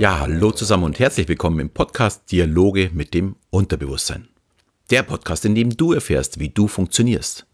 Ja, hallo zusammen und herzlich willkommen im Podcast Dialoge mit dem Unterbewusstsein. Der Podcast, in dem du erfährst, wie du funktionierst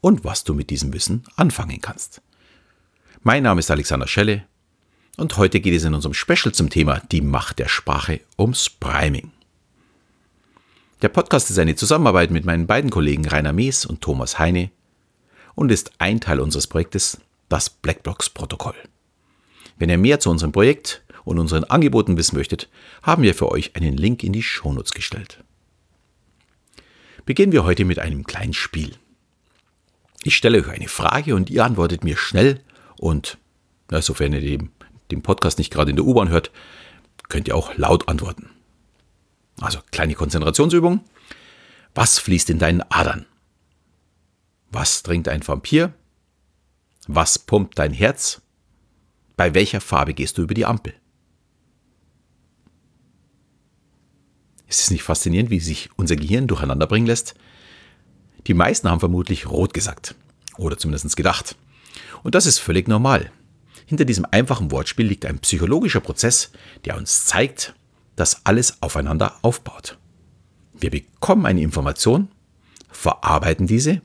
und was du mit diesem Wissen anfangen kannst. Mein Name ist Alexander Schelle und heute geht es in unserem Special zum Thema Die Macht der Sprache ums Priming. Der Podcast ist eine Zusammenarbeit mit meinen beiden Kollegen Rainer Mees und Thomas Heine und ist ein Teil unseres Projektes, das Blackbox-Protokoll. Wenn ihr mehr zu unserem Projekt und unseren Angeboten wissen möchtet, haben wir für euch einen Link in die Shownotes gestellt. Beginnen wir heute mit einem kleinen Spiel. Ich stelle euch eine Frage und ihr antwortet mir schnell und, na, sofern ihr den, den Podcast nicht gerade in der U-Bahn hört, könnt ihr auch laut antworten. Also kleine Konzentrationsübung. Was fließt in deinen Adern? Was trinkt ein Vampir? Was pumpt dein Herz? Bei welcher Farbe gehst du über die Ampel? Ist es nicht faszinierend, wie sich unser Gehirn durcheinander bringen lässt? Die meisten haben vermutlich rot gesagt. Oder zumindest gedacht. Und das ist völlig normal. Hinter diesem einfachen Wortspiel liegt ein psychologischer Prozess, der uns zeigt, dass alles aufeinander aufbaut. Wir bekommen eine Information, verarbeiten diese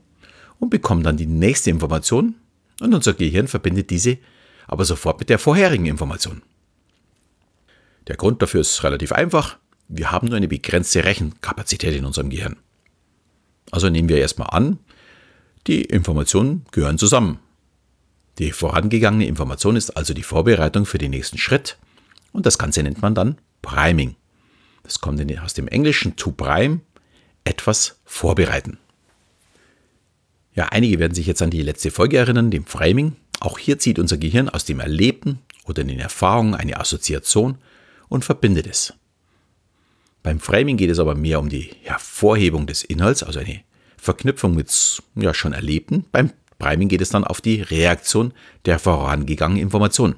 und bekommen dann die nächste Information und unser Gehirn verbindet diese aber sofort mit der vorherigen Information. Der Grund dafür ist relativ einfach. Wir haben nur eine begrenzte Rechenkapazität in unserem Gehirn. Also nehmen wir erstmal an, die Informationen gehören zusammen. Die vorangegangene Information ist also die Vorbereitung für den nächsten Schritt und das Ganze nennt man dann Priming. Das kommt aus dem Englischen to prime, etwas vorbereiten. Ja, einige werden sich jetzt an die letzte Folge erinnern, dem Framing. Auch hier zieht unser Gehirn aus dem Erlebten oder den Erfahrungen eine Assoziation und verbindet es. Beim Framing geht es aber mehr um die Hervorhebung des Inhalts, also eine Verknüpfung mit ja, schon Erlebten. Beim Priming geht es dann auf die Reaktion der vorangegangenen Information.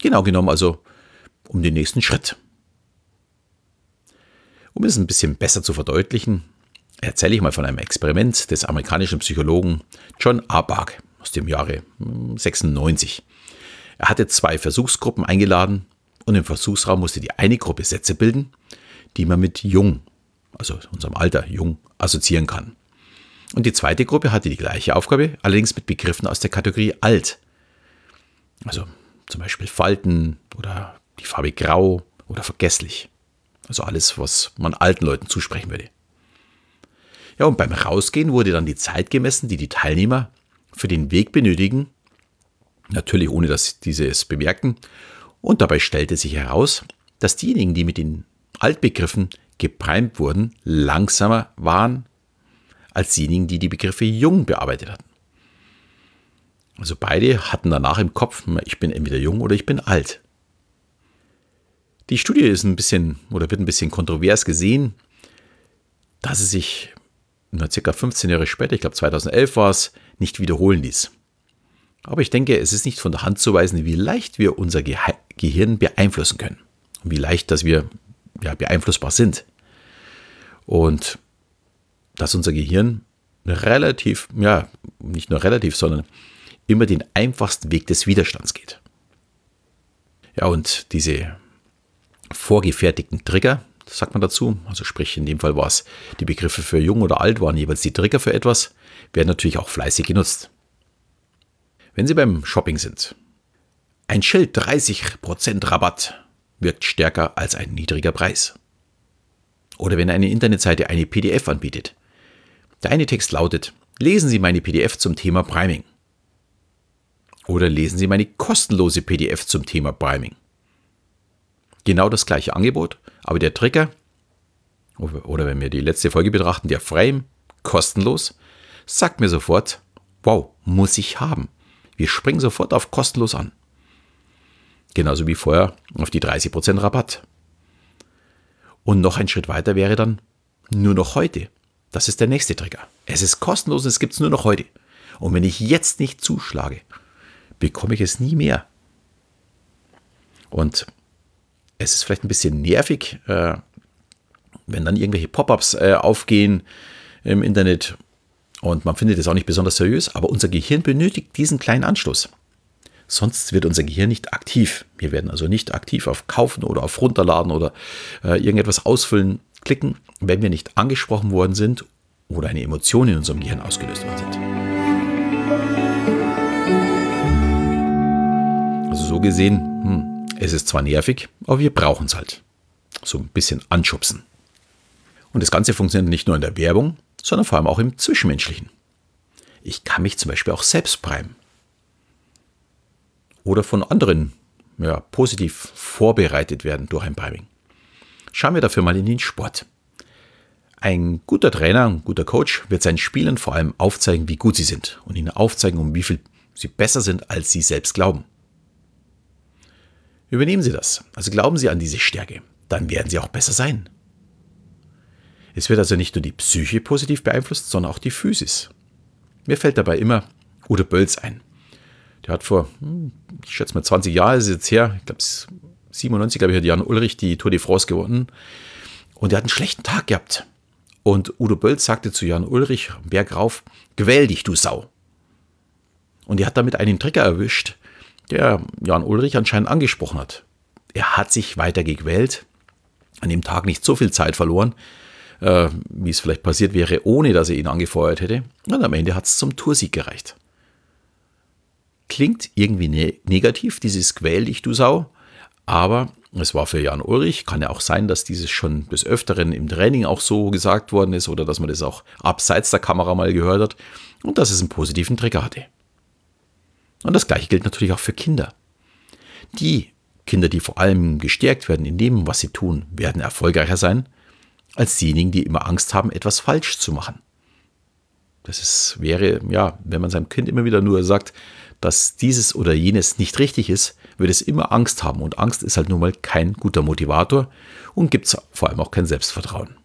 Genau genommen also um den nächsten Schritt. Um es ein bisschen besser zu verdeutlichen, erzähle ich mal von einem Experiment des amerikanischen Psychologen John Arbach aus dem Jahre 96. Hm, er hatte zwei Versuchsgruppen eingeladen und im Versuchsraum musste die eine Gruppe Sätze bilden, die man mit jung, also unserem Alter jung, assoziieren kann. Und die zweite Gruppe hatte die gleiche Aufgabe, allerdings mit Begriffen aus der Kategorie alt. Also zum Beispiel Falten oder die Farbe grau oder vergesslich. Also alles, was man alten Leuten zusprechen würde. Ja, und beim Rausgehen wurde dann die Zeit gemessen, die die Teilnehmer für den Weg benötigen. Natürlich ohne, dass diese es bemerkten. Und dabei stellte sich heraus, dass diejenigen, die mit den Altbegriffen geprimt wurden, langsamer waren als diejenigen, die die Begriffe jung bearbeitet hatten. Also beide hatten danach im Kopf, ich bin entweder jung oder ich bin alt. Die Studie ist ein bisschen oder wird ein bisschen kontrovers gesehen, da sie sich na, circa 15 Jahre später, ich glaube 2011 war es, nicht wiederholen ließ. Aber ich denke, es ist nicht von der Hand zu weisen, wie leicht wir unser Ge Gehirn beeinflussen können. Und wie leicht, dass wir ja, beeinflussbar sind. Und dass unser Gehirn relativ, ja, nicht nur relativ, sondern immer den einfachsten Weg des Widerstands geht. Ja, und diese vorgefertigten Trigger, sagt man dazu, also sprich in dem Fall war es die Begriffe für jung oder alt waren jeweils die Trigger für etwas, werden natürlich auch fleißig genutzt. Wenn Sie beim Shopping sind, ein Schild 30% Rabatt wirkt stärker als ein niedriger Preis. Oder wenn eine Internetseite eine PDF anbietet. Der eine Text lautet, lesen Sie meine PDF zum Thema Priming. Oder lesen Sie meine kostenlose PDF zum Thema Priming. Genau das gleiche Angebot, aber der Trigger, oder wenn wir die letzte Folge betrachten, der Frame, kostenlos, sagt mir sofort, wow, muss ich haben. Wir springen sofort auf kostenlos an. Genauso wie vorher auf die 30% Rabatt. Und noch ein Schritt weiter wäre dann nur noch heute. Das ist der nächste Trigger. Es ist kostenlos und es gibt es nur noch heute. Und wenn ich jetzt nicht zuschlage, bekomme ich es nie mehr. Und es ist vielleicht ein bisschen nervig, äh, wenn dann irgendwelche Pop-ups äh, aufgehen im Internet und man findet es auch nicht besonders seriös, aber unser Gehirn benötigt diesen kleinen Anschluss. Sonst wird unser Gehirn nicht aktiv. Wir werden also nicht aktiv auf Kaufen oder auf Runterladen oder äh, irgendetwas ausfüllen klicken, wenn wir nicht angesprochen worden sind oder eine Emotion in unserem Gehirn ausgelöst worden sind. Also so gesehen, hm, es ist zwar nervig, aber wir brauchen es halt. So ein bisschen anschubsen. Und das Ganze funktioniert nicht nur in der Werbung, sondern vor allem auch im Zwischenmenschlichen. Ich kann mich zum Beispiel auch selbst primen. Oder von anderen ja, positiv vorbereitet werden durch ein Priming. Schauen wir dafür mal in den Sport. Ein guter Trainer, ein guter Coach wird seinen Spielern vor allem aufzeigen, wie gut sie sind und ihnen aufzeigen, um wie viel sie besser sind, als sie selbst glauben. Übernehmen Sie das, also glauben Sie an diese Stärke, dann werden Sie auch besser sein. Es wird also nicht nur die Psyche positiv beeinflusst, sondern auch die Physis. Mir fällt dabei immer Udo Bölz ein. Der hat vor, hm, ich schätze mal 20 Jahren, ist jetzt her, ich glaube 97, glaube ich, hat Jan Ulrich die Tour de France gewonnen. Und er hat einen schlechten Tag gehabt. Und Udo Bölz sagte zu Jan Ulrich, Berg rauf, gewähl dich, du Sau. Und er hat damit einen Trigger erwischt, der Jan Ulrich anscheinend angesprochen hat. Er hat sich weiter gequält, an dem Tag nicht so viel Zeit verloren, äh, wie es vielleicht passiert wäre, ohne dass er ihn angefeuert hätte. Und am Ende hat es zum Toursieg gereicht. Klingt irgendwie ne negativ, dieses Quäl dich, du Sau, aber es war für Jan Ulrich, kann ja auch sein, dass dieses schon des Öfteren im Training auch so gesagt worden ist oder dass man das auch abseits der Kamera mal gehört hat und dass es einen positiven Trigger hatte. Und das gleiche gilt natürlich auch für Kinder. Die Kinder, die vor allem gestärkt werden in dem, was sie tun, werden erfolgreicher sein, als diejenigen, die immer Angst haben, etwas falsch zu machen. Das ist, wäre, ja, wenn man seinem Kind immer wieder nur sagt, dass dieses oder jenes nicht richtig ist, wird es immer Angst haben. Und Angst ist halt nun mal kein guter Motivator und gibt vor allem auch kein Selbstvertrauen.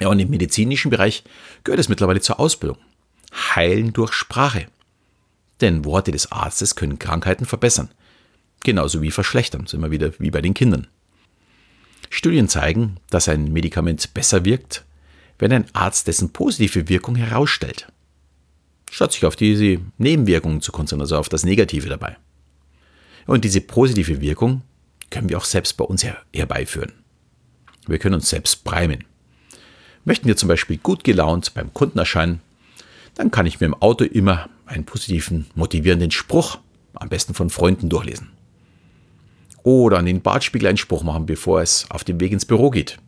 Ja, und im medizinischen Bereich gehört es mittlerweile zur Ausbildung. Heilen durch Sprache. Denn Worte des Arztes können Krankheiten verbessern. Genauso wie verschlechtern, sind wir wieder wie bei den Kindern. Studien zeigen, dass ein Medikament besser wirkt, wenn ein Arzt dessen positive Wirkung herausstellt. Statt sich auf diese Nebenwirkungen zu konzentrieren, also auf das Negative dabei. Und diese positive Wirkung können wir auch selbst bei uns her herbeiführen. Wir können uns selbst primen. Möchten wir zum Beispiel gut gelaunt beim Kunden erscheinen, dann kann ich mir im Auto immer einen positiven, motivierenden Spruch, am besten von Freunden, durchlesen. Oder an den Bartspiegel einen Spruch machen, bevor es auf dem Weg ins Büro geht.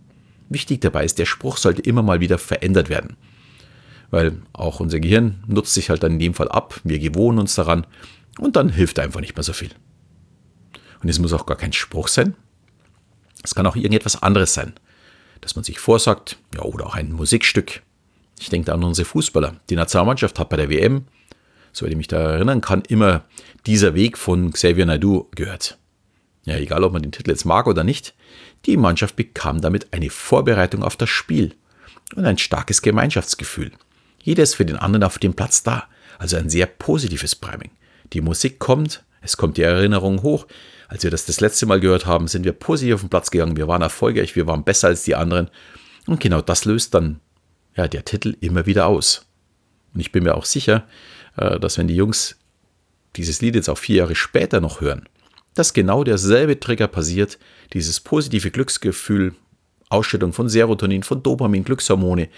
Wichtig dabei ist, der Spruch sollte immer mal wieder verändert werden. Weil auch unser Gehirn nutzt sich halt dann in dem Fall ab, wir gewohnen uns daran und dann hilft einfach nicht mehr so viel. Und es muss auch gar kein Spruch sein. Es kann auch irgendetwas anderes sein, dass man sich vorsagt, ja, oder auch ein Musikstück. Ich denke an unsere Fußballer. Die Nationalmannschaft hat bei der WM, soweit ich mich da erinnern kann, immer dieser Weg von Xavier Naidoo gehört. Ja, egal ob man den Titel jetzt mag oder nicht, die Mannschaft bekam damit eine Vorbereitung auf das Spiel und ein starkes Gemeinschaftsgefühl. Jeder ist für den anderen auf dem Platz da, also ein sehr positives Priming. Die Musik kommt, es kommt die Erinnerung hoch. Als wir das das letzte Mal gehört haben, sind wir positiv auf den Platz gegangen. Wir waren erfolgreich, wir waren besser als die anderen. Und genau das löst dann ja, der Titel immer wieder aus. Und ich bin mir auch sicher, äh, dass wenn die Jungs dieses Lied jetzt auch vier Jahre später noch hören, dass genau derselbe Trigger passiert, dieses positive Glücksgefühl, Ausstellung von Serotonin, von Dopamin, Glückshormone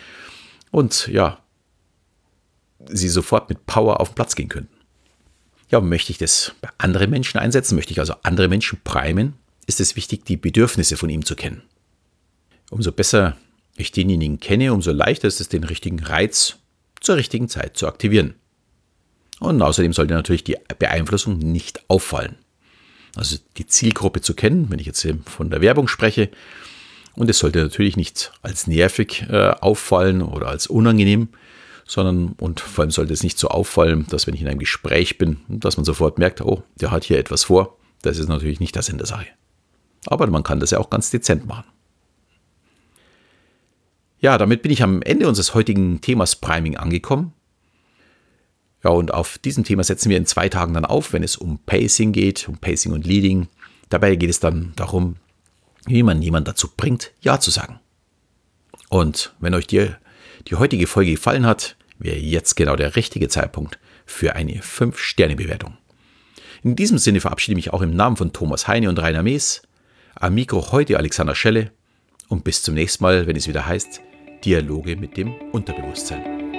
und ja, sie sofort mit Power auf den Platz gehen könnten. Ja, möchte ich das bei anderen Menschen einsetzen, möchte ich also andere Menschen primen, ist es wichtig, die Bedürfnisse von ihm zu kennen. Umso besser ich denjenigen kenne, umso leichter ist es, den richtigen Reiz zur richtigen Zeit zu aktivieren. Und außerdem sollte natürlich die Beeinflussung nicht auffallen. Also die Zielgruppe zu kennen, wenn ich jetzt von der Werbung spreche. Und es sollte natürlich nicht als nervig äh, auffallen oder als unangenehm, sondern und vor allem sollte es nicht so auffallen, dass wenn ich in einem Gespräch bin, dass man sofort merkt, oh, der hat hier etwas vor. Das ist natürlich nicht der Sinn der Sache. Aber man kann das ja auch ganz dezent machen. Ja, damit bin ich am Ende unseres heutigen Themas Priming angekommen. Ja, und auf diesem Thema setzen wir in zwei Tagen dann auf, wenn es um Pacing geht, um Pacing und Leading. Dabei geht es dann darum, wie man jemanden dazu bringt, Ja zu sagen. Und wenn euch die, die heutige Folge gefallen hat, wäre jetzt genau der richtige Zeitpunkt für eine 5-Sterne-Bewertung. In diesem Sinne verabschiede ich mich auch im Namen von Thomas Heine und Rainer Mees. Am Mikro heute Alexander Schelle und bis zum nächsten Mal, wenn es wieder heißt Dialoge mit dem Unterbewusstsein.